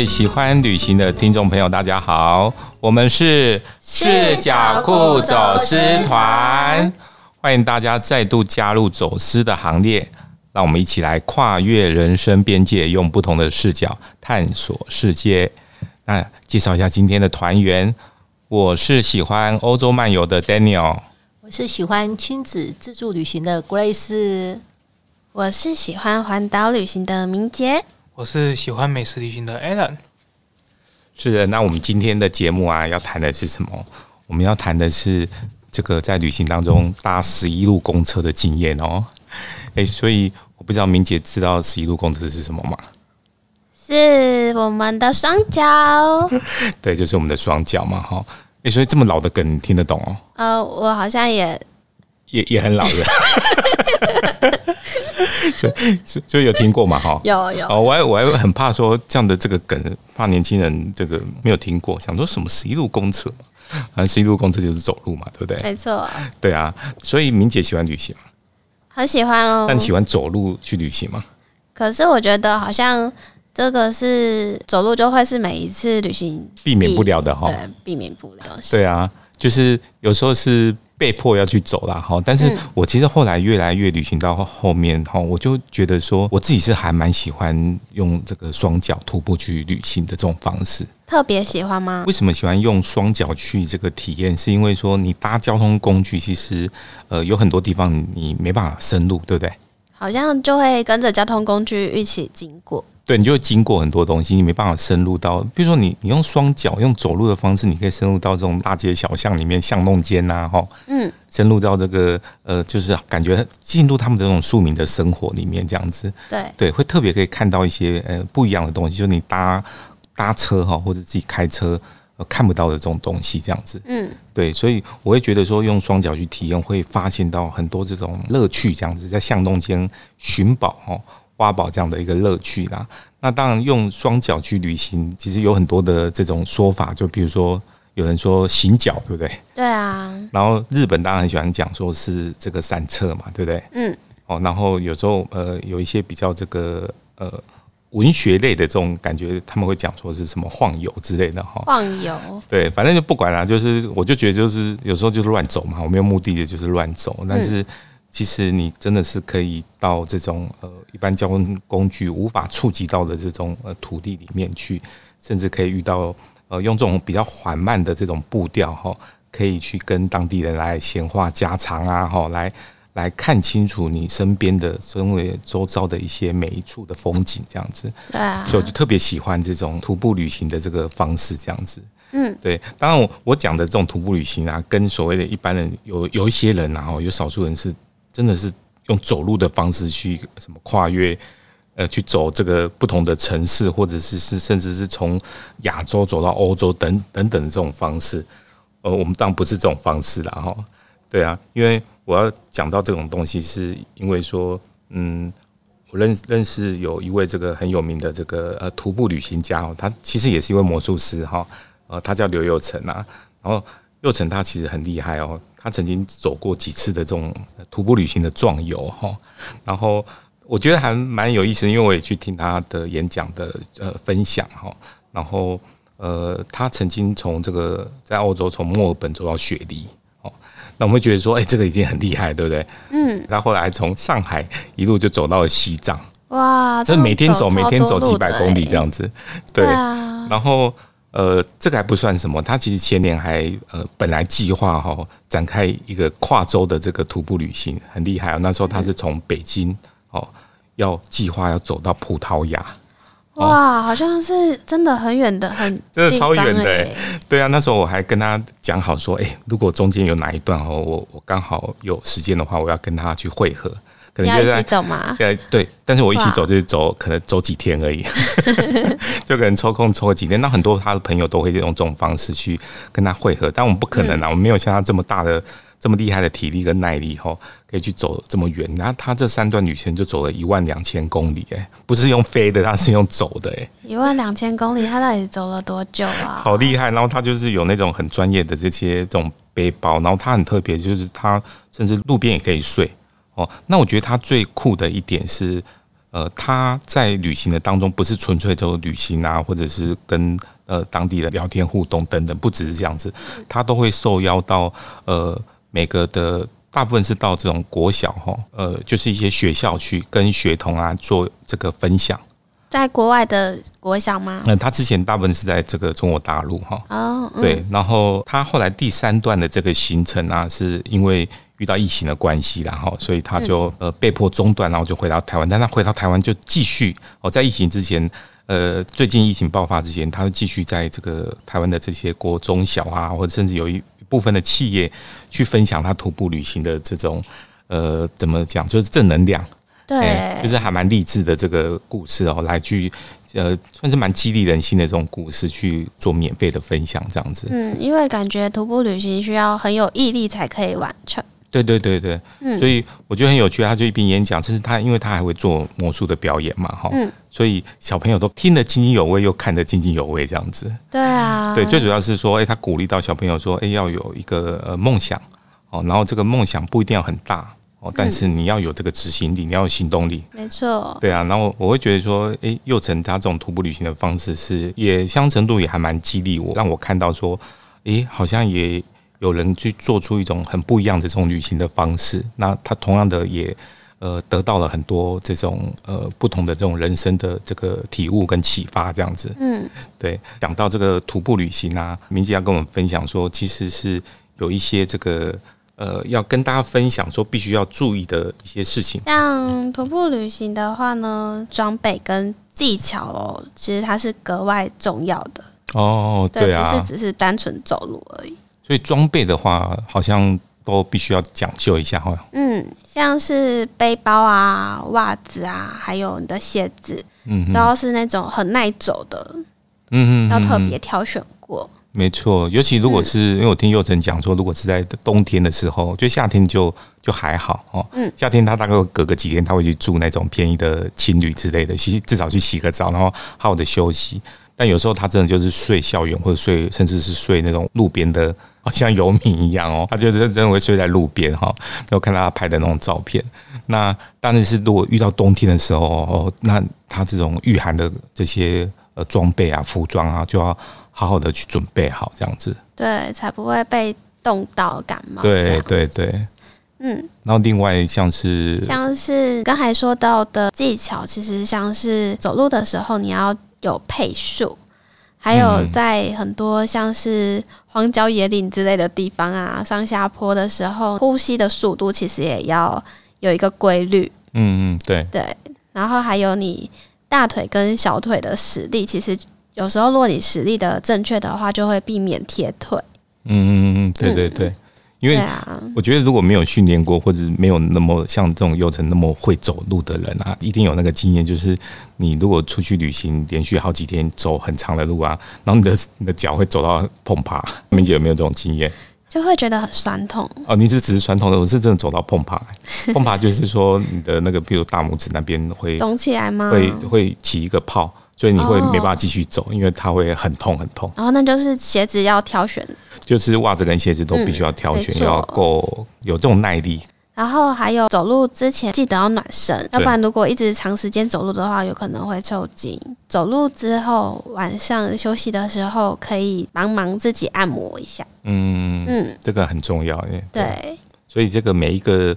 位喜欢旅行的听众朋友，大家好，我们是视角酷走私团，欢迎大家再度加入走私的行列，让我们一起来跨越人生边界，用不同的视角探索世界。那介绍一下今天的团员，我是喜欢欧洲漫游的 Daniel，我是喜欢亲子自助旅行的 Grace，我是喜欢环岛旅行的明洁。我是喜欢美食旅行的 Alan。是的，那我们今天的节目啊，要谈的是什么？我们要谈的是这个在旅行当中搭十一路公车的经验哦。哎，所以我不知道明姐知道十一路公车是什么吗？是我们的双脚。对，就是我们的双脚嘛，哈。哎，所以这么老的梗你听得懂哦？呃，我好像也也也很老的。所以，所以有听过嘛？哈，有有。哦，我还我还很怕说这样的这个梗，怕年轻人这个没有听过，想说什么十一路公车嘛？反正十一路公车就是走路嘛，对不对？没错。对啊，所以明姐喜欢旅行吗？很喜欢哦。但你喜欢走路去旅行吗？可是我觉得好像这个是走路就会是每一次旅行避免不了的哈，对，避免不了的东西。对啊，就是有时候是。被迫要去走了哈，但是我其实后来越来越旅行到后面哈，我就觉得说我自己是还蛮喜欢用这个双脚徒步去旅行的这种方式。特别喜欢吗？为什么喜欢用双脚去这个体验？是因为说你搭交通工具，其实呃有很多地方你没办法深入，对不对？好像就会跟着交通工具一起经过。对，你就会经过很多东西，你没办法深入到，比如说你你用双脚用走路的方式，你可以深入到这种大街小巷里面巷弄间呐，哈，嗯，深入到这个呃，就是感觉进入他们的这种庶民的生活里面，这样子，对。对，会特别可以看到一些呃不一样的东西，就是你搭搭车哈，或者自己开车呃看不到的这种东西，这样子，嗯，对，所以我会觉得说用双脚去体验，会发现到很多这种乐趣，这样子在巷弄间寻宝哈。挖宝这样的一个乐趣啦，那当然用双脚去旅行，其实有很多的这种说法，就比如说有人说行脚，对不对？对啊。然后日本当然很喜欢讲说是这个散策嘛，对不对？嗯。哦，然后有时候呃有一些比较这个呃文学类的这种感觉，他们会讲说是什么晃游之类的哈。晃游。对，反正就不管啦，就是我就觉得就是有时候就是乱走嘛，我没有目的的就是乱走，但是。其实你真的是可以到这种呃一般交通工具无法触及到的这种呃土地里面去，甚至可以遇到呃用这种比较缓慢的这种步调哈，可以去跟当地人来闲话家常啊哈，来来看清楚你身边的周围周遭的一些每一处的风景这样子。对啊，所以我就特别喜欢这种徒步旅行的这个方式这样子。嗯，对。当然我我讲的这种徒步旅行啊，跟所谓的一般人有有一些人啊，有少数人是。真的是用走路的方式去什么跨越，呃，去走这个不同的城市，或者是是甚至是从亚洲走到欧洲等等等这种方式，呃，我们当然不是这种方式了哈。对啊，因为我要讲到这种东西，是因为说，嗯，我认认识有一位这个很有名的这个呃徒步旅行家哦，他其实也是一位魔术师哈，呃，他叫刘佑成啊，然后佑成他其实很厉害哦。他曾经走过几次的这种徒步旅行的壮游哈，然后我觉得还蛮有意思，因为我也去听他的演讲的呃分享哈，然后呃他曾经从这个在澳洲从墨尔本走到雪梨哦，那我们会觉得说哎这个已经很厉害对不对？嗯，他后来从上海一路就走到了西藏，哇，这每天走每天走几百公里这样子，对啊，然后。呃，这个还不算什么，他其实前年还呃本来计划哈展开一个跨州的这个徒步旅行，很厉害哦。那时候他是从北京哦，要计划要走到葡萄牙，哇，好像是真的很远的，很 真的超远的，欸。对啊，那时候我还跟他讲好说，哎，如果中间有哪一段哦，我我刚好有时间的话，我要跟他去会合。可能就在一起走嘛？对对，但是我一起走就是走，可能走几天而已，就可能抽空抽个几天。那很多他的朋友都会用这种方式去跟他会合，但我们不可能啊，我们没有像他这么大的、这么厉害的体力跟耐力吼，可以去走这么远。然后他这三段旅程就走了一万两千公里，哎，不是用飞的，他是用走的，哎，一万两千公里，他到底走了多久啊？好厉害！然后他就是有那种很专业的这些这种背包，然后他很特别，就是他甚至路边也可以睡。哦，那我觉得他最酷的一点是，呃，他在旅行的当中，不是纯粹就旅行啊，或者是跟呃当地的聊天互动等等，不只是这样子，他都会受邀到呃每个的大部分是到这种国小哈，呃，就是一些学校去跟学童啊做这个分享。在国外的国小吗？那、呃、他之前大部分是在这个中国大陆哈。哦，嗯、对，然后他后来第三段的这个行程啊，是因为。遇到疫情的关系，然后所以他就呃被迫中断，然后就回到台湾。但他回到台湾就继续哦，在疫情之前，呃，最近疫情爆发之前，他就继续在这个台湾的这些国中小啊，或者甚至有一部分的企业去分享他徒步旅行的这种呃怎么讲，就是正能量，对，就是还蛮励志的这个故事哦，来去呃算是蛮激励人心的这种故事去做免费的分享这样子。嗯，因为感觉徒步旅行需要很有毅力才可以完成。对对对对，嗯，所以我觉得很有趣。他就一边演讲，甚至他因为他还会做魔术的表演嘛，哈，嗯，所以小朋友都听得津津有味，又看得津津有味，这样子。对啊，对，最主要是说，哎，他鼓励到小朋友说，哎，要有一个呃梦想哦，然后这个梦想不一定要很大哦，但是你要有这个执行力，你要有行动力。没错。对啊，然后我会觉得说，哎，欸，幼成他这种徒步旅行的方式是也相程度也还蛮激励我，让我看到说，哎，好像也。有人去做出一种很不一样的这种旅行的方式，那他同样的也呃得到了很多这种呃不同的这种人生的这个体悟跟启发，这样子。嗯，对。讲到这个徒步旅行啊，明姐要跟我们分享说，其实是有一些这个呃要跟大家分享说，必须要注意的一些事情。像徒步旅行的话呢，装备跟技巧哦，其实它是格外重要的。哦，对啊，不是只是单纯走路而已。所以装备的话，好像都必须要讲究一下哈。嗯，像是背包啊、袜子啊，还有你的鞋子，嗯哼，都要是那种很耐走的，嗯嗯，要特别挑选过。没错，尤其如果是、嗯、因为我听佑成讲说，如果是在冬天的时候，就夏天就就还好哦。嗯，夏天他大概隔个几天，他会去住那种便宜的青旅之类的，洗至少去洗个澡，然后好好的休息。但有时候他真的就是睡校园，或者睡甚至是睡那种路边的。好像游民一样哦，他就是真的会睡在路边哈。然后看到他拍的那种照片，那当然是如果遇到冬天的时候哦，那他这种御寒的这些呃装备啊、服装啊，就要好好的去准备好，这样子，对，才不会被冻到感冒。对对对，嗯。然后另外像是像是刚才说到的技巧，其实像是走路的时候你要有配速。还有在很多像是荒郊野岭之类的地方啊，上下坡的时候，呼吸的速度其实也要有一个规律。嗯嗯，对对。然后还有你大腿跟小腿的实力，其实有时候如果你实力的正确的话，就会避免贴腿。嗯嗯嗯，对对对。嗯因为我觉得如果没有训练过，或者没有那么像这种幼成那么会走路的人啊，一定有那个经验，就是你如果出去旅行，连续好几天走很长的路啊，然后你的你的脚会走到碰趴。明姐有没有这种经验？就会觉得很酸痛。哦，你是只是酸痛的，我是真的走到碰趴。碰趴就是说你的那个，比如大拇指那边会肿起来吗？会会起一个泡。所以你会没办法继续走，因为它会很痛很痛。然后那就是鞋子要挑选，就是袜子跟鞋子都必须要挑选，要够有这种耐力。然后还有走路之前记得要暖身，要不然如果一直长时间走路的话，有可能会抽筋。走路之后晚上休息的时候，可以帮忙自己按摩一下。嗯嗯，这个很重要耶。对，所以这个每一个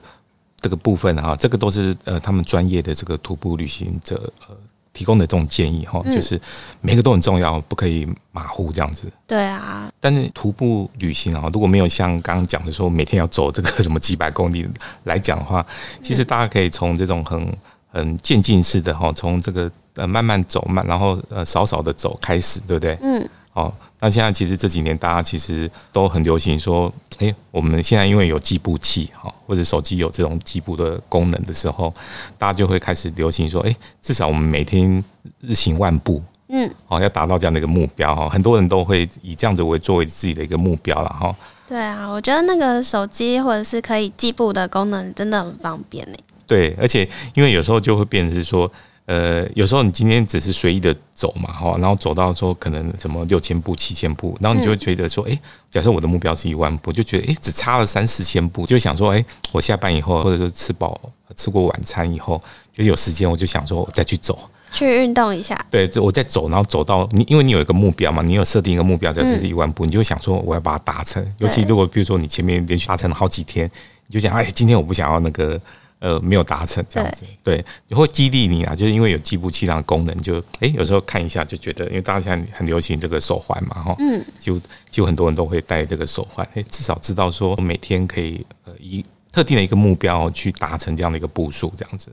这个部分哈，这个都是呃他们专业的这个徒步旅行者呃。提供的这种建议哈，就是每个都很重要，不可以马虎这样子。对啊，但是徒步旅行啊，如果没有像刚刚讲的说每天要走这个什么几百公里来讲的话，其实大家可以从这种很很渐进式的哈，从这个呃慢慢走慢，然后呃少少的走开始，对不对？嗯。好。那现在其实这几年大家其实都很流行说，诶，我们现在因为有计步器哈，或者手机有这种计步的功能的时候，大家就会开始流行说，诶，至少我们每天日行万步，嗯，好，要达到这样的一个目标哈，很多人都会以这样子为作为自己的一个目标了哈。对啊，我觉得那个手机或者是可以计步的功能真的很方便呢。对，而且因为有时候就会变成是说。呃，有时候你今天只是随意的走嘛，哈，然后走到说可能什么六千步、七千步，然后你就会觉得说，哎、嗯，假设我的目标是一万步，就觉得哎，只差了三四千步，就想说，哎，我下班以后，或者说吃饱吃过晚餐以后，就有时间，我就想说我再去走，去运动一下。对，我再走，然后走到你，因为你有一个目标嘛，你有设定一个目标，假设是一万步，嗯、你就会想说我要把它达成。尤其如果比如说你前面连续达成了好几天，你就想，哎，今天我不想要那个。呃，没有达成这样子，对，也会激励你啊，就是因为有计步器上的功能，就哎、欸，有时候看一下就觉得，因为大家现在很流行这个手环嘛，哈，嗯，就就很多人都会戴这个手环，哎，至少知道说每天可以呃以特定的一个目标去达成这样的一个步数，这样子，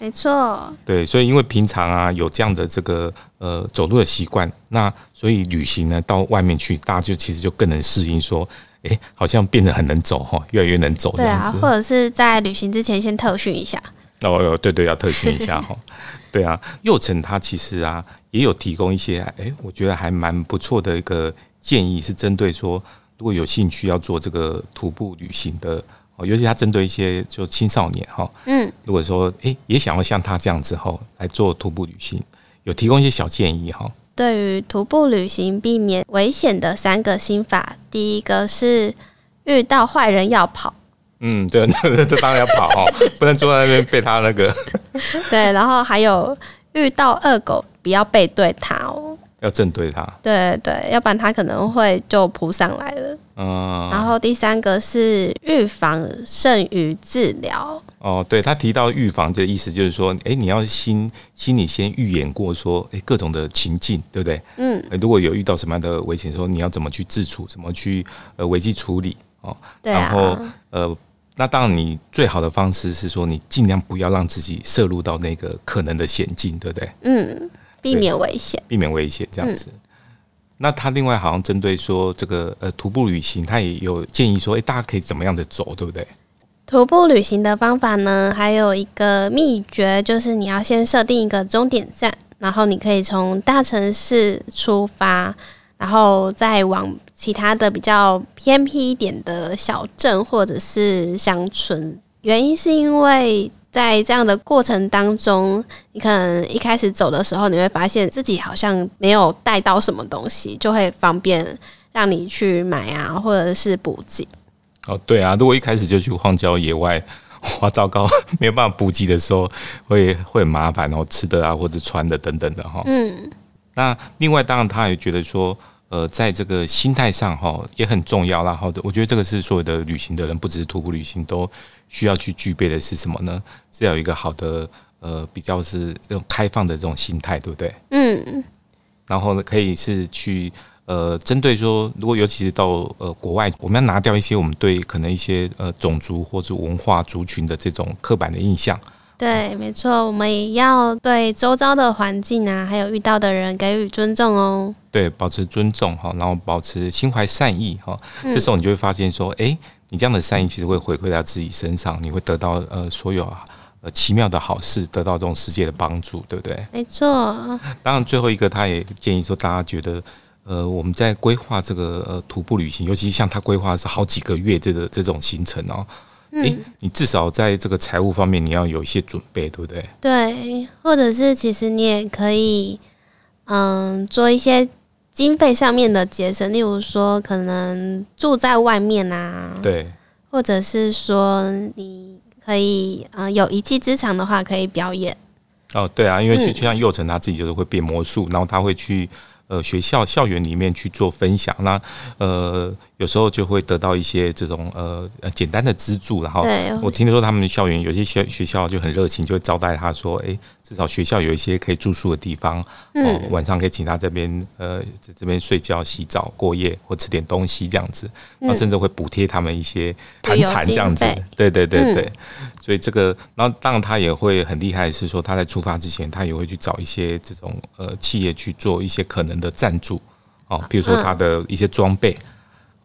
没错，对，所以因为平常啊有这样的这个呃走路的习惯，那所以旅行呢到外面去，大家就其实就更能适应说。哎、欸，好像变得很能走哈，越来越能走这样子。对啊，或者是在旅行之前先特训一下。哦哟，对对，要特训一下哈。对啊，祐诚他其实啊也有提供一些哎、欸，我觉得还蛮不错的一个建议，是针对说如果有兴趣要做这个徒步旅行的哦，尤其他针对一些就青少年哈。嗯。如果说哎、欸、也想要像他这样之后来做徒步旅行，有提供一些小建议哈。对于徒步旅行避免危险的三个心法，第一个是遇到坏人要跑。嗯，这这这当然要跑哦，不能坐在那边被他那个。对，然后还有遇到恶狗不要背对他哦。要正对它，对对，要不然它可能会就扑上来了。嗯，然后第三个是预防胜于治疗。哦，对，他提到预防这意思就是说，哎，你要心心里先预演过说，哎，各种的情境，对不对？嗯，如果有遇到什么样的危险，说你要怎么去自处，怎么去呃危机处理哦。对啊。然后呃，那当然你最好的方式是说，你尽量不要让自己摄入到那个可能的险境，对不对？嗯。避免危险，避免危险这样子。嗯、那他另外好像针对说这个呃徒步旅行，他也有建议说，哎，大家可以怎么样的走，对不对？徒步旅行的方法呢，还有一个秘诀，就是你要先设定一个终点站，然后你可以从大城市出发，然后再往其他的比较偏僻一点的小镇或者是乡村。原因是因为。在这样的过程当中，你可能一开始走的时候，你会发现自己好像没有带到什么东西，就会方便让你去买啊，或者是补给。哦，对啊，如果一开始就去荒郊野外，哇，糟糕，没有办法补给的时候，会会很麻烦，哦吃的啊，或者穿的等等的哈。嗯。那另外，当然他也觉得说，呃，在这个心态上哈也很重要啦。好的，我觉得这个是所有的旅行的人，不只是徒步旅行都。需要去具备的是什么呢？是要有一个好的呃，比较是这种开放的这种心态，对不对？嗯。然后呢，可以是去呃，针对说，如果尤其是到呃国外，我们要拿掉一些我们对可能一些呃种族或者文化族群的这种刻板的印象。对，没错，我们也要对周遭的环境啊，还有遇到的人给予尊重哦。对，保持尊重哈，然后保持心怀善意哈，这时候你就会发现说，哎。你这样的善意其实会回馈到自己身上，你会得到呃所有呃奇妙的好事，得到这种世界的帮助，对不对？没错。当然，最后一个他也建议说，大家觉得呃我们在规划这个呃徒步旅行，尤其像他规划是好几个月这个这种行程哦，嗯、你至少在这个财务方面你要有一些准备，对不对？对，或者是其实你也可以嗯做一些。经费上面的节省，例如说可能住在外面啊，对，或者是说你可以呃有一技之长的话，可以表演。哦，对啊，因为就像幼成他自己就是会变魔术，嗯、然后他会去。呃，学校校园里面去做分享，那呃，有时候就会得到一些这种呃简单的资助，然后我听说他们的校园有些学学校就很热情，就会招待他说，哎，至少学校有一些可以住宿的地方，哦，晚上可以请他这边呃在这边睡觉、洗澡、过夜或吃点东西这样子，那甚至会补贴他们一些盘缠这样子，对对对对。所以这个，然后当然他也会很厉害，是说他在出发之前，他也会去找一些这种呃企业去做一些可能的赞助哦，比如说他的一些装备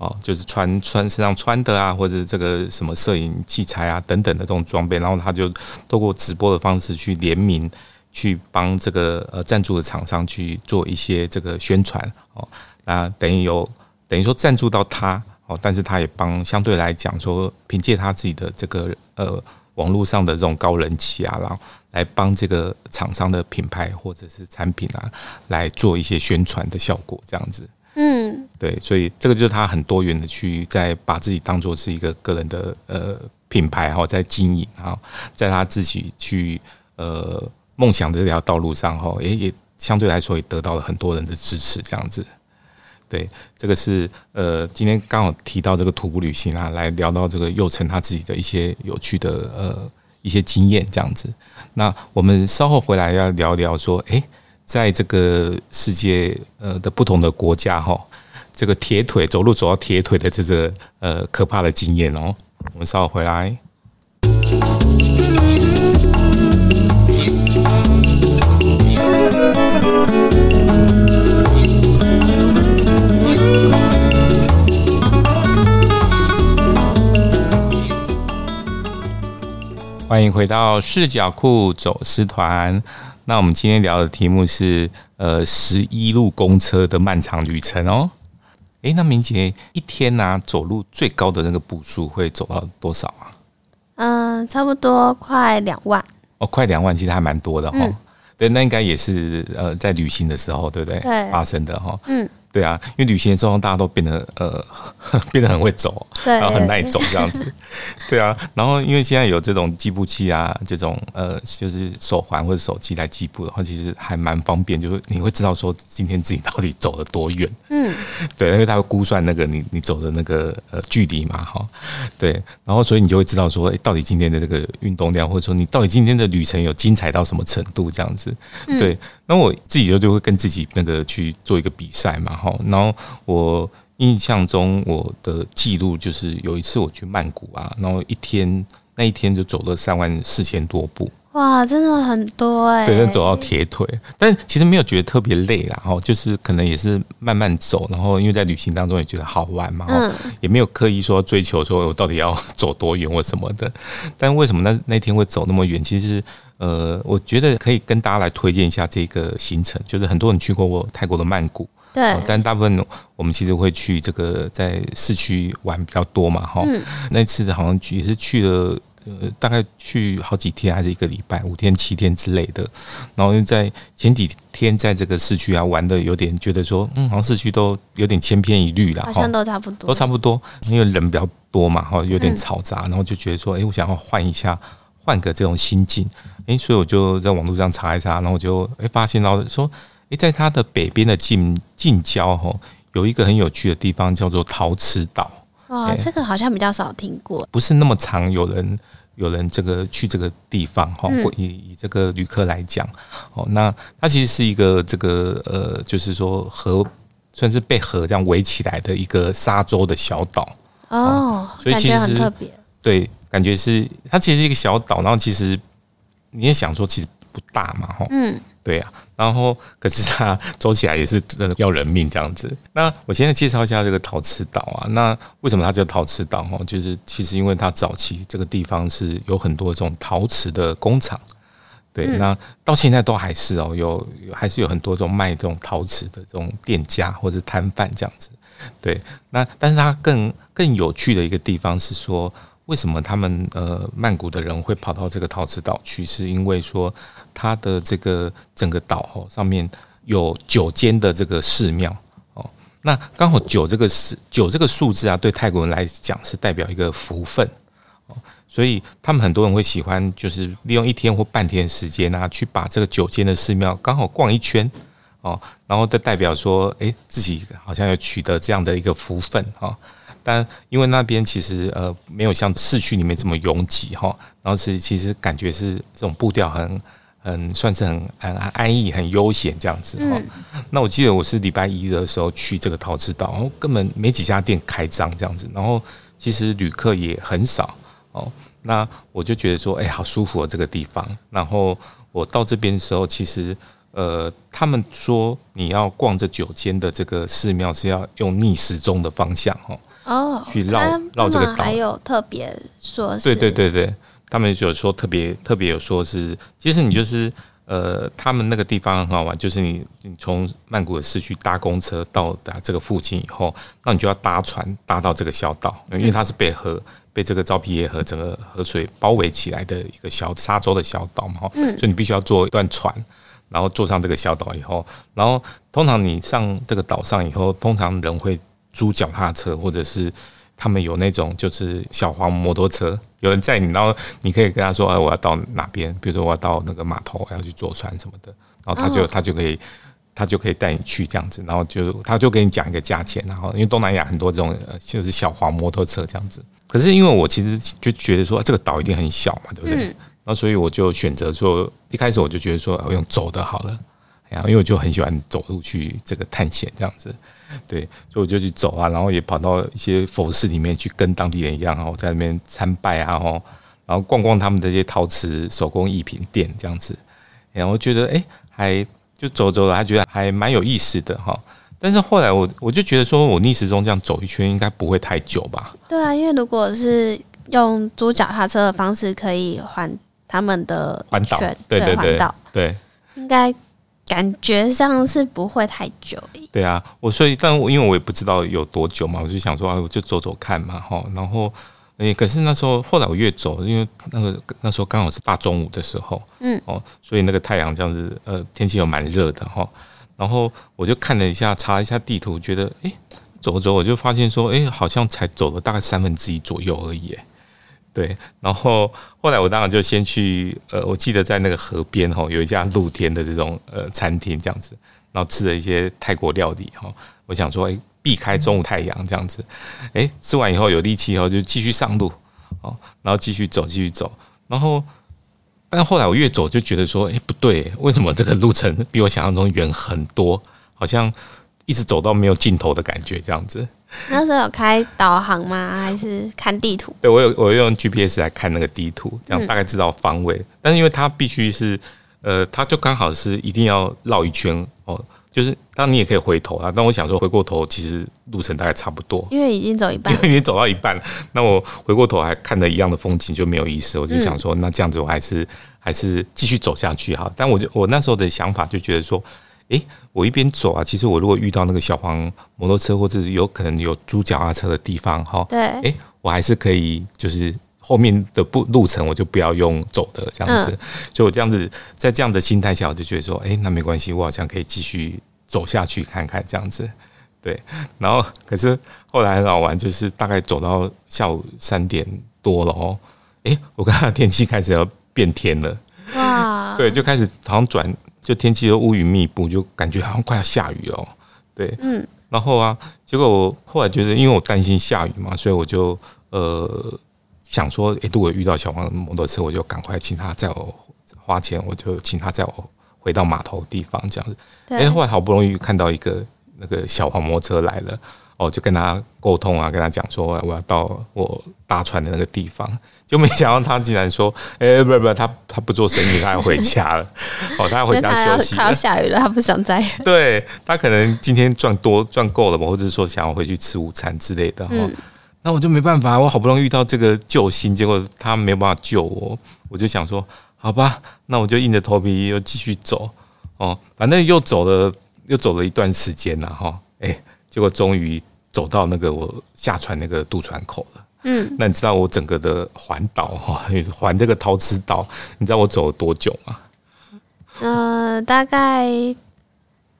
哦，就是穿穿身上穿的啊，或者这个什么摄影器材啊等等的这种装备，然后他就透过直播的方式去联名，去帮这个呃赞助的厂商去做一些这个宣传哦，那等于有等于说赞助到他哦，但是他也帮相对来讲说，凭借他自己的这个呃。网络上的这种高人气啊，然后来帮这个厂商的品牌或者是产品啊，来做一些宣传的效果，这样子。嗯，对，所以这个就是他很多元的去在把自己当做是一个个人的呃品牌哈，在经营哈，在他自己去呃梦想的这条道路上哈，也也相对来说也得到了很多人的支持，这样子。对，这个是呃，今天刚好提到这个徒步旅行啊，来聊到这个祐诚他自己的一些有趣的呃一些经验这样子。那我们稍后回来要聊聊说，诶，在这个世界呃的不同的国家哈，这个铁腿走路走到铁腿的这个呃可怕的经验哦。我们稍后回来。欢迎回到视角库走私团。那我们今天聊的题目是呃十一路公车的漫长旅程哦。诶，那明姐一天呢、啊、走路最高的那个步数会走到多少啊？嗯、呃，差不多快两万。哦，快两万，其实还蛮多的哈、哦。嗯、对，那应该也是呃在旅行的时候，对不对？对，发生的哈、哦。嗯。对啊，因为旅行的时候大家都变得呃 变得很会走，对然后很耐走这样子。对啊，然后因为现在有这种计步器啊，这种呃就是手环或者手机来计步的话，其实还蛮方便，就是你会知道说今天自己到底走了多远。嗯，对，因为它会估算那个你你走的那个呃距离嘛，哈。对，然后所以你就会知道说，哎，到底今天的这个运动量，或者说你到底今天的旅程有精彩到什么程度这样子。对，那我自己就就会跟自己那个去做一个比赛嘛。好，然后我印象中我的记录就是有一次我去曼谷啊，然后一天那一天就走了三万四千多步，哇，真的很多哎、欸。对，走到铁腿，但其实没有觉得特别累啦，哈，就是可能也是慢慢走，然后因为在旅行当中也觉得好玩嘛，嗯，也没有刻意说追求说我到底要 走多远或什么的。但为什么那那天会走那么远？其实呃，我觉得可以跟大家来推荐一下这个行程，就是很多人去过我泰国的曼谷。对，但大部分我们其实会去这个在市区玩比较多嘛，哈、嗯。那次好像也是去了，呃，大概去好几天，还是一个礼拜，五天、七天之类的。然后在前几天在这个市区啊玩的有点觉得说，嗯，好像市区都有点千篇一律了，好像都差不多，都差不多，因为人比较多嘛，哈，有点嘈杂，然后就觉得说，哎，我想要换一下，换个这种心境，哎，所以我就在网络上查一查，然后我就哎发现到说。在它的北边的近近郊哈，有一个很有趣的地方叫做陶瓷岛。哇，这个好像比较少听过，不是那么常有人有人这个去这个地方哈。以以这个旅客来讲，哦，那它其实是一个这个呃，就是说河算是被河这样围起来的一个沙洲的小岛。哦，所以其实很特别。对，感觉是它其实是一个小岛，然后其实你也想说其实不大嘛，哈。嗯。对呀、啊，然后可是它走起来也是真的要人命这样子。那我现在介绍一下这个陶瓷岛啊。那为什么它叫陶瓷岛？哦，就是其实因为它早期这个地方是有很多这种陶瓷的工厂。对，那到现在都还是哦，有还是有很多这种卖这种陶瓷的这种店家或者摊贩这样子。对，那但是它更更有趣的一个地方是说，为什么他们呃曼谷的人会跑到这个陶瓷岛去？是因为说。它的这个整个岛哦，上面有九间的这个寺庙哦。那刚好九这个是九这个数字啊，对泰国人来讲是代表一个福分哦。所以他们很多人会喜欢，就是利用一天或半天时间啊，去把这个九间的寺庙刚好逛一圈哦，然后就代表说，诶，自己好像有取得这样的一个福分哈。但因为那边其实呃没有像市区里面这么拥挤哈，然后是其实感觉是这种步调很。嗯，算是很很安逸、很悠闲这样子哈。嗯、那我记得我是礼拜一的时候去这个陶瓷岛，然后根本没几家店开张这样子，然后其实旅客也很少哦。那我就觉得说，哎，好舒服哦，这个地方。然后我到这边的时候，其实呃，他们说你要逛这九间的这个寺庙是要用逆时钟的方向哈哦，去绕绕这个岛，还有特别说是，对对对对。他们有说特别特别有说是，其实你就是呃，他们那个地方很好玩，就是你你从曼谷的市区搭公车到达这个附近以后，那你就要搭船搭到这个小岛，因为它是被河被这个昭披耶河整个河水包围起来的一个小沙洲的小岛嘛，嗯，所以你必须要坐一段船，然后坐上这个小岛以后，然后通常你上这个岛上以后，通常人会租脚踏车，或者是他们有那种就是小黄摩托车，有人载你，然后你可以跟他说，哎，我要到哪边？比如说我要到那个码头，我要去坐船什么的，然后他就他就可以。他就可以带你去这样子，然后就他就给你讲一个价钱，然后因为东南亚很多这种就是小黄摩托车这样子。可是因为我其实就觉得说这个岛一定很小嘛，对不对？然后所以我就选择说，一开始我就觉得说我用走的好了，哎呀，因为我就很喜欢走路去这个探险这样子，对，所以我就去走啊，然后也跑到一些佛寺里面去跟当地人一样，然后在那边参拜啊，然后逛逛他们的这些陶瓷手工艺品店这样子，然后我觉得哎还。就走走了，还觉得还蛮有意思的哈。但是后来我我就觉得说，我逆时钟这样走一圈应该不会太久吧？对啊，因为如果是用租脚踏车的方式，可以环他们的环岛，对对对，对，应该感觉上是不会太久。对啊，我所以，但我因为我也不知道有多久嘛，我就想说啊，我就走走看嘛哈，然后。诶，可是那时候后来我越走，因为那个那时候刚好是大中午的时候，嗯哦，所以那个太阳这样子，呃，天气又蛮热的哈。然后我就看了一下，查了一下地图，觉得诶，走走，我就发现说，诶，好像才走了大概三分之一左右而已。对，然后后来我当然就先去，呃，我记得在那个河边哈，有一家露天的这种呃餐厅这样子，然后吃了一些泰国料理哈。我想说，诶。避开中午太阳这样子，诶，吃完以后有力气以后就继续上路，哦，然后继续走，继续走，然后，但后来我越走就觉得说，诶，不对，为什么这个路程比我想象中远很多？好像一直走到没有尽头的感觉这样子。那时候有开导航吗？还是看地图？对，我有，我用 GPS 来看那个地图，这样大概知道方位。嗯、但是因为它必须是，呃，它就刚好是一定要绕一圈哦。就是，当然你也可以回头啊。但我想说，回过头其实路程大概差不多，因为已经走一半，因为已经走到一半了。那我回过头还看了一样的风景就没有意思。我就想说，那这样子我还是还是继续走下去哈。但我就我那时候的想法就觉得说，诶，我一边走啊，其实我如果遇到那个小黄摩托车或者是有可能有租脚踏车的地方哈，对，诶，我还是可以就是。后面的步路程我就不要用走的这样子，嗯、所以我这样子在这样的心态下，我就觉得说，哎，那没关系，我好像可以继续走下去看看这样子，对。然后可是后来很好玩，就是大概走到下午三点多了哦，哎，我看到天气开始要变天了，哇，对，就开始好像转，就天气又乌云密布，就感觉好像快要下雨哦，对，嗯。然后啊，结果我后来觉得，因为我担心下雨嘛，所以我就呃。想说，诶，如果遇到小黄摩托车，我就赶快请他载我花钱，我就请他载我回到码头地方这样子。诶，后来好不容易看到一个那个小黄摩托车来了，哦，就跟他沟通啊，跟他讲说我要到我搭船的那个地方，就没想到他竟然说，哎，不不不，他他不做生意，他要回家了。哦，他要回家休息。他要下雨了，他不想再。对，他可能今天赚多赚够了嘛，或者是说想要回去吃午餐之类的哈。嗯那我就没办法，我好不容易遇到这个救星，结果他没有办法救我，我就想说，好吧，那我就硬着头皮又继续走哦，反正又走了又走了一段时间了哈，哎，结果终于走到那个我下船那个渡船口了。嗯，那你知道我整个的环岛哈，环这个陶瓷岛，你知道我走了多久吗？呃，大概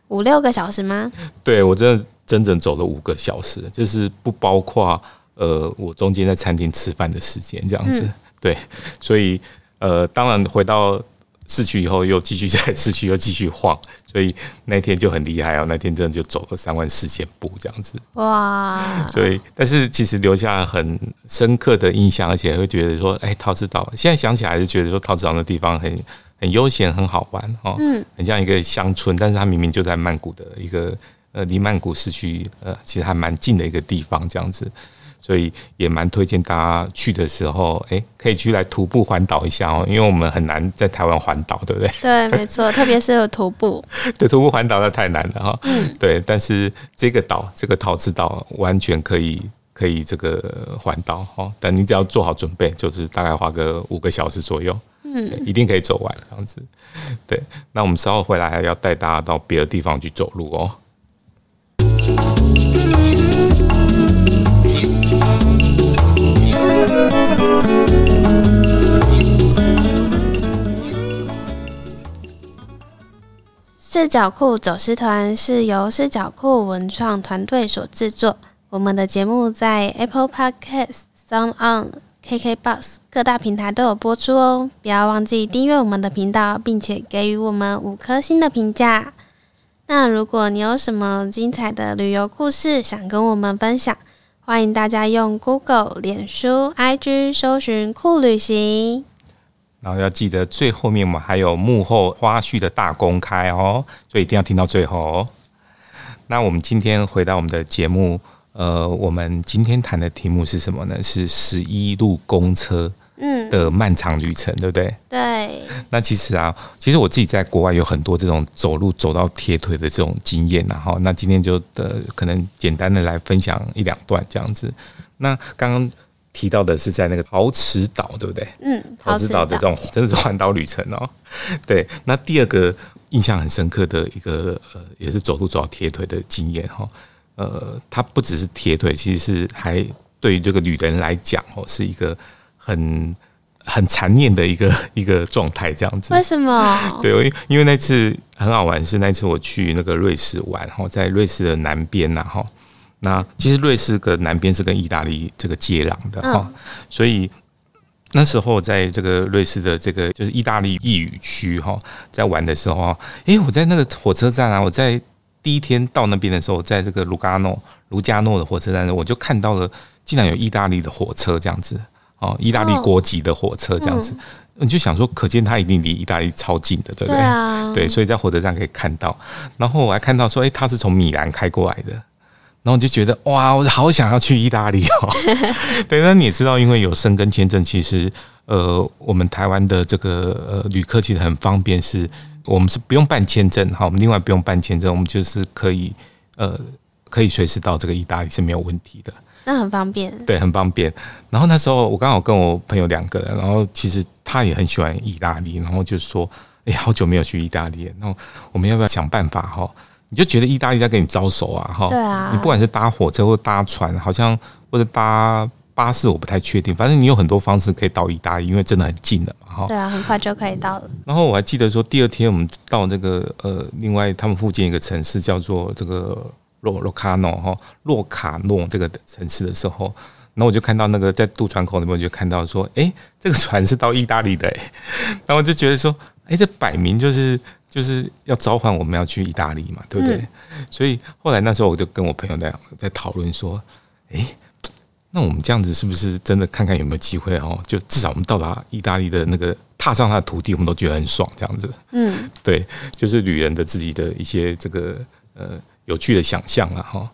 五六个小时吗？对，我真的整整走了五个小时，就是不包括。呃，我中间在餐厅吃饭的时间这样子，嗯、对，所以呃，当然回到市区以后，又继续在市区又继续晃，所以那天就很厉害哦，那天真的就走了三万四千步这样子，哇！所以，但是其实留下很深刻的印象，而且会觉得说，哎，陶瓷岛，现在想起来还是觉得说陶瓷岛的地方很很悠闲，很好玩哦，嗯，很像一个乡村，但是它明明就在曼谷的一个呃，离曼谷市区呃，其实还蛮近的一个地方这样子。所以也蛮推荐大家去的时候，哎、欸，可以去来徒步环岛一下哦，因为我们很难在台湾环岛，对不对？对，没错，特别是有徒步。对，徒步环岛那太难了哈。嗯。对，但是这个岛，这个陶瓷岛，完全可以可以这个环岛哈。但你只要做好准备，就是大概花个五个小时左右，嗯，一定可以走完这样子。对，那我们稍后回来还要带大家到别的地方去走路哦。四角裤走失团是由四角裤文创团队所制作。我们的节目在 Apple Podcast、Sound On、KKBox 各大平台都有播出哦，不要忘记订阅我们的频道，并且给予我们五颗星的评价。那如果你有什么精彩的旅游故事想跟我们分享，欢迎大家用 Google、脸书、IG 搜寻酷旅行。然后要记得最后面我们还有幕后花絮的大公开哦，所以一定要听到最后哦。那我们今天回到我们的节目。呃，我们今天谈的题目是什么呢？是十一路公车，嗯，的漫长旅程，嗯、对不对？对。那其实啊，其实我自己在国外有很多这种走路走到铁腿的这种经验，然后那今天就的可能简单的来分享一两段这样子。那刚刚提到的是在那个陶瓷岛，对不对？嗯，陶瓷岛的这种真的是环岛旅程哦。对。那第二个印象很深刻的一个呃，也是走路走到铁腿的经验哈。呃，它不只是铁腿，其实是还对于这个旅人来讲哦，是一个很很残念的一个一个状态，这样子。为什么？对，因为因为那次很好玩，是那次我去那个瑞士玩，然后在瑞士的南边呐，哈，那其实瑞士的南边是跟意大利这个接壤的哈，所以那时候在这个瑞士的这个就是意大利意语区哈，在玩的时候啊，诶，我在那个火车站啊，我在。第一天到那边的时候，在这个卢加诺卢加诺的火车站，我就看到了，竟然有意大利的火车这样子哦，意大利国籍的火车这样子，你就想说，可见它一定离意大利超近的，对不对？对啊，对，所以在火车站可以看到。然后我还看到说，诶，它是从米兰开过来的，然后我就觉得哇，我好想要去意大利哦。对，那你也知道，因为有申根签证，其实呃，我们台湾的这个呃旅客其实很方便是。我们是不用办签证，哈，我们另外不用办签证，我们就是可以，呃，可以随时到这个意大利是没有问题的。那很方便，对，很方便。然后那时候我刚好跟我朋友两个人，然后其实他也很喜欢意大利，然后就说，哎，好久没有去意大利，然后我们要不要想办法哈？你就觉得意大利在跟你招手啊，哈，对啊，你不管是搭火车或搭船，好像或者搭。巴士我不太确定，反正你有很多方式可以到意大利，因为真的很近的嘛，哈。对啊，很快就可以到了。然后我还记得说，第二天我们到那个呃，另外他们附近一个城市叫做这个洛洛卡诺哈，洛卡诺这个城市的时候，然后我就看到那个在渡船口那边，我就看到说，哎，这个船是到意大利的，哎，然后我就觉得说，哎，这摆明就是就是要召唤我们要去意大利嘛，对不对？嗯、所以后来那时候我就跟我朋友在在讨论说，哎。那我们这样子是不是真的看看有没有机会哦？就至少我们到达意大利的那个踏上他的土地，我们都觉得很爽，这样子。嗯，对，就是旅人的自己的一些这个呃有趣的想象了哈。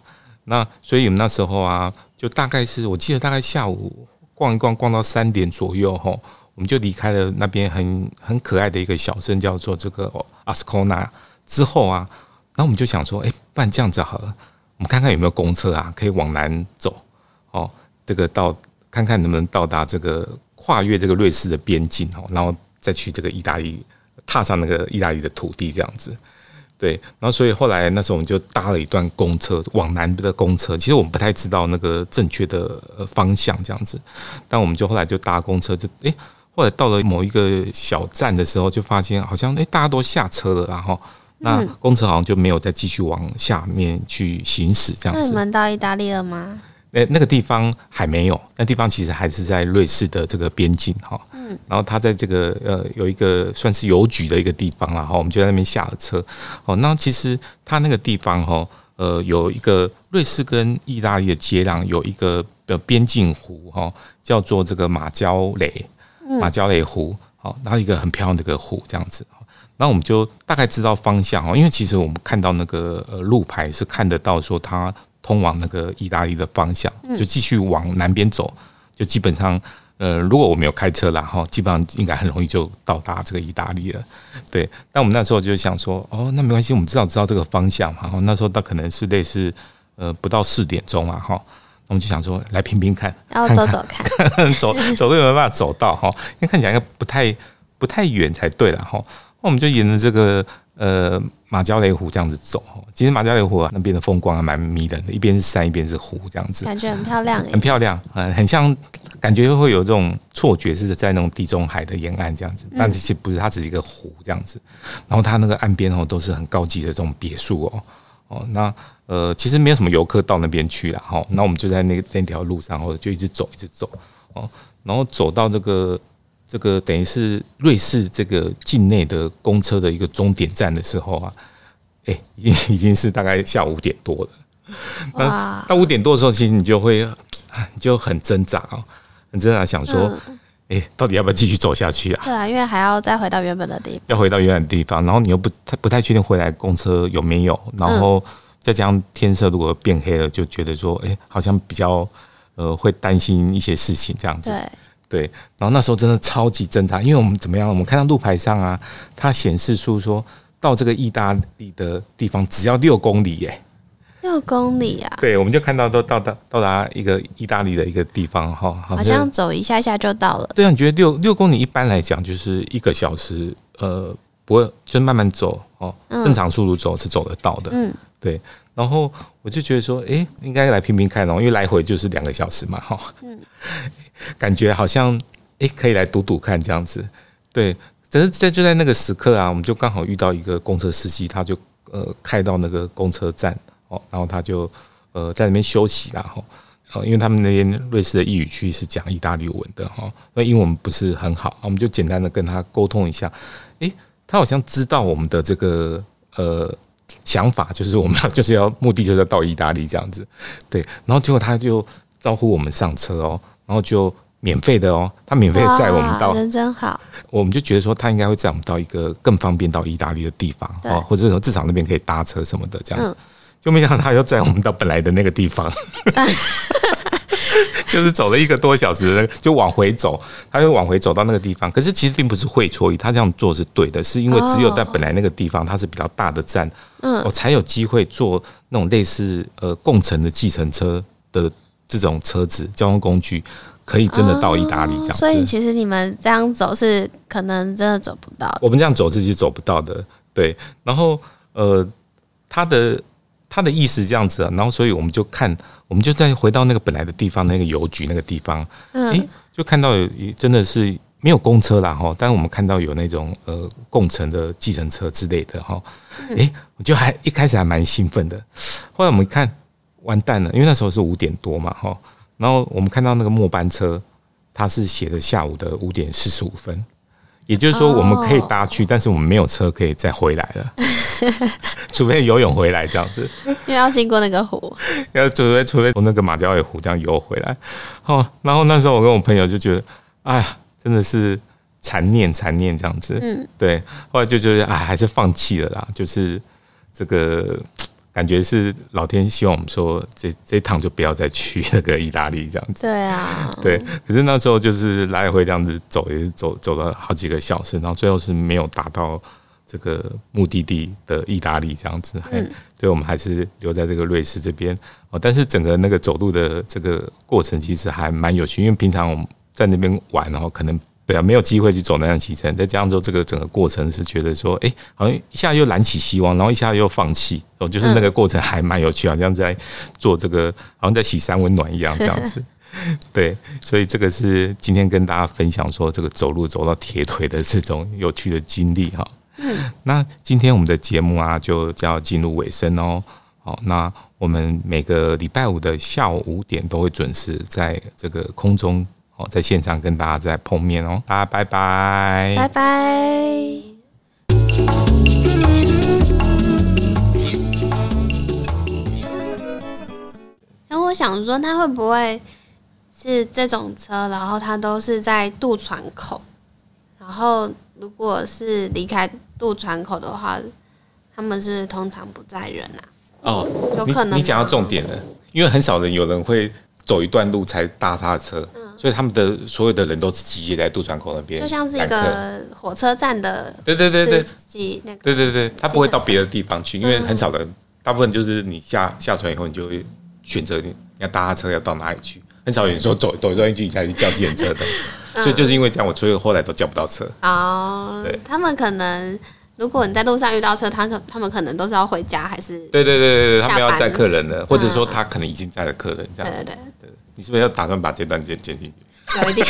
那所以我们那时候啊，就大概是我记得大概下午逛一逛，逛到三点左右哈，我们就离开了那边很很可爱的一个小镇，叫做这个阿斯科纳。之后啊，然后我们就想说，哎，不然这样子好了，我们看看有没有公车啊，可以往南走哦。这个到看看能不能到达这个跨越这个瑞士的边境哦，然后再去这个意大利，踏上那个意大利的土地这样子，对，然后所以后来那时候我们就搭了一段公车往南的公车，其实我们不太知道那个正确的方向这样子，但我们就后来就搭公车就诶，后来到了某一个小站的时候，就发现好像诶大家都下车了，然后那公车好像就没有再继续往下面去行驶这样子。那你们到意大利了吗？那那个地方还没有，那地方其实还是在瑞士的这个边境哈。嗯。然后他在这个呃有一个算是邮局的一个地方了哈，我们就在那边下了车。哦，那其实他那个地方哈，呃，有一个瑞士跟意大利的接壤，有一个的边境湖哈，叫做这个马焦雷，马焦雷湖。好，然后一个很漂亮的一个湖这样子。那我们就大概知道方向哈，因为其实我们看到那个呃路牌是看得到说它。通往那个意大利的方向，就继续往南边走，就基本上，呃，如果我没有开车啦，哈，基本上应该很容易就到达这个意大利了。对，但我们那时候就想说，哦，那没关系，我们至少知道这个方向嘛。那时候到可能是类似，呃，不到四点钟啊，哈，我们就想说来拼拼看，然后走走看，看看走走都有没有办法走到哈，因为看起来应该不太不太远才对了哈。那我们就沿着这个。呃，马焦雷湖这样子走，其实马焦雷湖啊那边的风光还蛮迷人的，一边是山，一边是湖，这样子，感觉很漂亮，很漂亮，嗯很像感觉会有这种错觉，是在那种地中海的沿岸这样子，但其实不是，它只是一个湖这样子。然后它那个岸边哦，都是很高级的这种别墅哦哦。那呃，其实没有什么游客到那边去了哈。那我们就在那个那条路上，或者就一直走，一直走哦。然后走到这个这个等于是瑞士这个境内的公车的一个终点站的时候啊，哎，已经 已经是大概下午五点多了。那到五点多的时候，其实你就会你就很挣扎哦，很挣扎，想说，哎，到底要不要继续走下去啊？对啊，因为还要再回到原本的地方，要回到原本的地方，然后你又不太不太确定回来公车有没有，然后再加上天色如果变黑了，就觉得说，哎，好像比较呃会担心一些事情这样子。对对，然后那时候真的超级挣扎，因为我们怎么样？我们看到路牌上啊，它显示出说到这个意大利的地方只要六公里耶。六公里啊！对，我们就看到都到达到达一个意大利的一个地方哈，好像走一下下就到了。对啊，你觉得六六公里一般来讲就是一个小时，呃，不会，就慢慢走哦，正常速度走是走得到的。嗯，对。然后我就觉得说，哎，应该来拼拼看哦，因为来回就是两个小时嘛，哈。嗯。感觉好像哎，可以来赌赌看这样子。对，只是在就在那个时刻啊，我们就刚好遇到一个公车司机，他就呃开到那个公车站。哦，然后他就呃在那边休息啦，哈，呃，因为他们那边瑞士的意语区是讲意大利文的哈，那英文不是很好，我们就简单的跟他沟通一下，诶，他好像知道我们的这个呃想法，就是我们要 就是要目的就是要到意大利这样子，对，然后结果他就招呼我们上车哦，然后就免费的哦，他免费载我们到，人真好，我们就觉得说他应该会载我们到一个更方便到意大利的地方哦，或者说至少那边可以搭车什么的这样子。就没想到他又载我们到本来的那个地方，就是走了一个多小时，就往回走，他就往回走到那个地方。可是其实并不是会错意，他这样做是对的，是因为只有在本来那个地方，它是比较大的站，嗯，我才有机会坐那种类似呃共乘的计程车的这种车子交通工具，可以真的到意大利这样。所以其实你们这样走是可能真的走不到，我们这样走是其实走不到的，对。然后呃，他的。他的意思这样子啊，然后所以我们就看，我们就再回到那个本来的地方，那个邮局那个地方，嗯，诶，就看到有真的是没有公车啦哈，但是我们看到有那种呃共乘的计程车之类的哈，诶，我就还一开始还蛮兴奋的，后来我们看完蛋了，因为那时候是五点多嘛哈，然后我们看到那个末班车，它是写的下午的五点四十五分。也就是说，我们可以搭去，但是我们没有车可以再回来了，除非游泳回来这样子，因为要经过那个湖，要除非除非从那个马交尾湖这样游回来。哦，然后那时候我跟我朋友就觉得，哎呀，真的是残念残念这样子。嗯，对，后来就觉得，哎，还是放弃了啦，就是这个。感觉是老天希望我们说这这一趟就不要再去那个意大利这样子。对啊，对。可是那时候就是来回这样子走，也是走走了好几个小时，然后最后是没有达到这个目的地的意大利这样子。嗯，对，我们还是留在这个瑞士这边哦。但是整个那个走路的这个过程其实还蛮有趣，因为平常我们在那边玩，然后可能。对啊，没有机会去走那样行程。再加上说，这个整个过程是觉得说，哎，好像一下又燃起希望，然后一下又放弃。哦，就是那个过程还蛮有趣，好像在做这个，好像在洗三温暖一样这样子。对，所以这个是今天跟大家分享说，这个走路走到铁腿的这种有趣的经历哈。嗯，那今天我们的节目啊，就要进入尾声哦。好，那我们每个礼拜五的下午五点都会准时在这个空中。哦，在现场跟大家再碰面哦，大家拜拜，拜拜。那我想说，他会不会是这种车？然后他都是在渡船口，然后如果是离开渡船口的话，他们是通常不载人啊？哦，有可能你讲到重点了，因为很少人有人会走一段路才搭他的车。所以他们的所有的人都是集结在渡船口那边，就像是一个火车站的，对对对对，那个，对对对，他不会到别的地方去，因为很少人，大部分就是你下下船以后，你就会选择你要搭他车要到哪里去，很少有人说走走一段距离才去叫计程车的，所以就是因为这样，我所以后来都叫不到车。哦，对，他们可能如果你在路上遇到车，他可他们可能都是要回家还是？对对对对对，他们要载客人的，或者说他可能已经载了客人这样。对对对。你是不是要打算把这段剪剪进去？有一点。